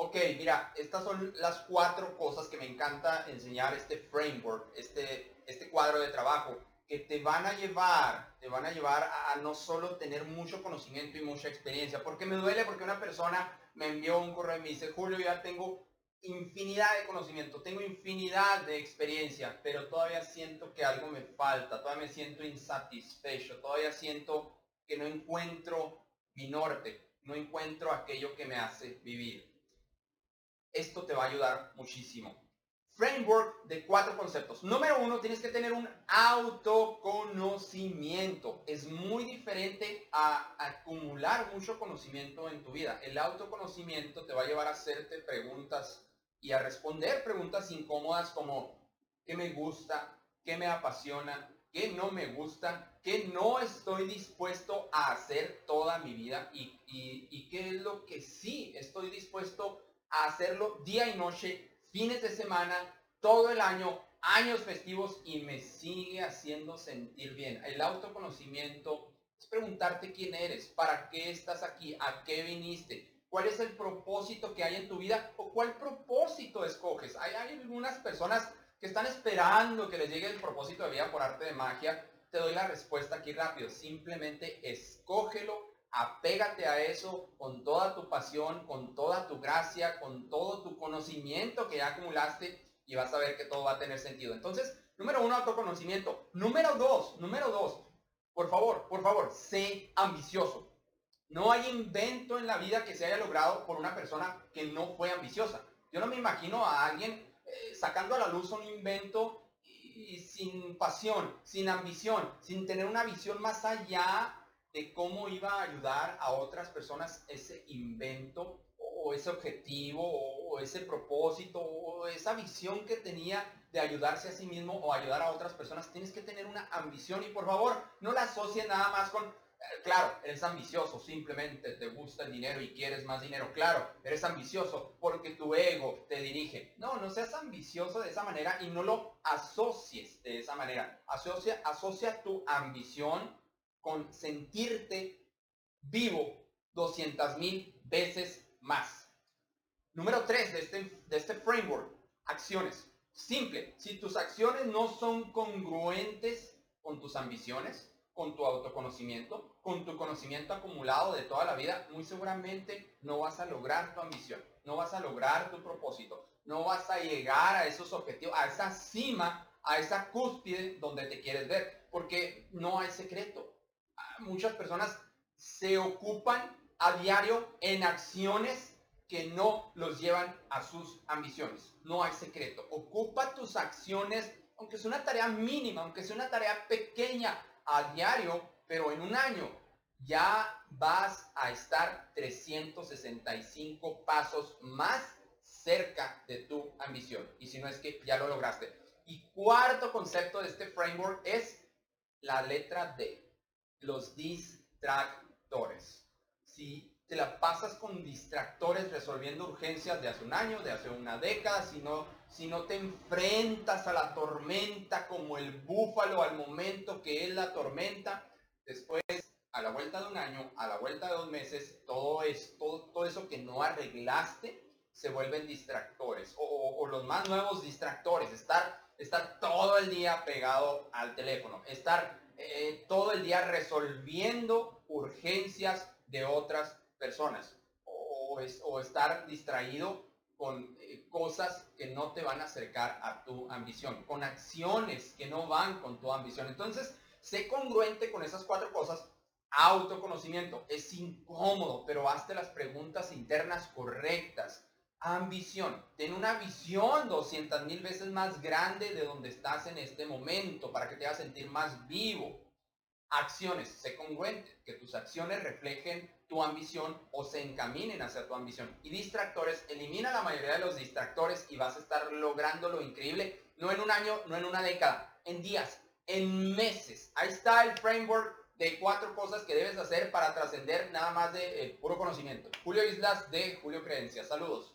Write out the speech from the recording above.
Ok, mira, estas son las cuatro cosas que me encanta enseñar este framework, este, este cuadro de trabajo, que te van a llevar, te van a llevar a, no solo tener mucho conocimiento y mucha experiencia, porque me duele porque una persona me envió un correo y me dice, Julio, ya tengo infinidad de conocimiento, tengo infinidad de experiencia, pero todavía siento que algo me falta, todavía me siento insatisfecho, todavía siento que no encuentro mi norte, no encuentro aquello que me hace vivir esto te va a ayudar muchísimo. Framework de cuatro conceptos. Número uno, tienes que tener un autoconocimiento. Es muy diferente a acumular mucho conocimiento en tu vida. El autoconocimiento te va a llevar a hacerte preguntas y a responder preguntas incómodas como ¿qué me gusta? ¿Qué me apasiona? ¿Qué no me gusta? ¿Qué no estoy dispuesto a hacer toda mi vida? ¿Y, qué es lo que sí estoy dispuesto a hacerlo día y noche, fines de semana, todo el año, años festivos y me sigue haciendo sentir bien. El autoconocimiento es preguntarte quién eres, para qué estás aquí, a qué viniste, cuál es el propósito que hay en tu vida o cuál propósito escoges. Hay, hay algunas personas que están esperando que les llegue el propósito de vida por arte de magia. Te doy la respuesta aquí rápido. Simplemente escógelo apégate a eso con toda tu pasión, con toda tu gracia, con todo tu conocimiento que ya acumulaste y vas a ver que todo va a tener sentido. Entonces, número uno, autoconocimiento. Número dos, número dos, por favor, por favor, sé ambicioso. No hay invento en la vida que se haya logrado por una persona que no fue ambiciosa. Yo no me imagino a alguien eh, sacando a la luz un invento sin pasión, sin ambición, sin tener una visión más allá cómo iba a ayudar a otras personas ese invento o ese objetivo o ese propósito o esa visión que tenía de ayudarse a sí mismo o ayudar a otras personas. Tienes que tener una ambición y por favor no la asocies nada más con, eh, claro, eres ambicioso, simplemente te gusta el dinero y quieres más dinero. Claro, eres ambicioso porque tu ego te dirige. No, no seas ambicioso de esa manera y no lo asocies de esa manera. Asocia, asocia tu ambición con sentirte vivo 200 mil veces más. Número 3 de este, de este framework, acciones. Simple, si tus acciones no son congruentes con tus ambiciones, con tu autoconocimiento, con tu conocimiento acumulado de toda la vida, muy seguramente no vas a lograr tu ambición, no vas a lograr tu propósito, no vas a llegar a esos objetivos, a esa cima, a esa cúspide donde te quieres ver, porque no hay secreto muchas personas se ocupan a diario en acciones que no los llevan a sus ambiciones. No hay secreto. Ocupa tus acciones, aunque sea una tarea mínima, aunque sea una tarea pequeña a diario, pero en un año ya vas a estar 365 pasos más cerca de tu ambición. Y si no es que ya lo lograste. Y cuarto concepto de este framework es la letra D los distractores. Si te la pasas con distractores resolviendo urgencias de hace un año, de hace una década, si no, si no te enfrentas a la tormenta como el búfalo al momento que es la tormenta, después a la vuelta de un año, a la vuelta de dos meses, todo, es, todo, todo eso que no arreglaste se vuelven distractores o, los más nuevos distractores, estar, estar todo el día pegado al teléfono, estar eh, todo el día resolviendo urgencias de otras personas o, estar distraído con eh, cosas que no te van a acercar a tu ambición, con acciones que no van con tu ambición. Entonces, sé congruente con esas cuatro cosas. Autoconocimiento es incómodo, pero hazte las preguntas internas correctas. Ambición. Ten una visión 200 mil veces más grande de donde estás en este momento para que te hagas sentir más vivo. Acciones. Sé congruente. Que tus acciones reflejen tu ambición o se encaminen hacia tu ambición. Y distractores. Elimina la mayoría de los distractores y vas a estar logrando lo increíble. No en un año, no en una década. En días, en meses. Ahí está el framework de cuatro cosas que debes hacer para trascender nada más de eh, puro conocimiento. Julio Islas de Julio Creencias. Saludos.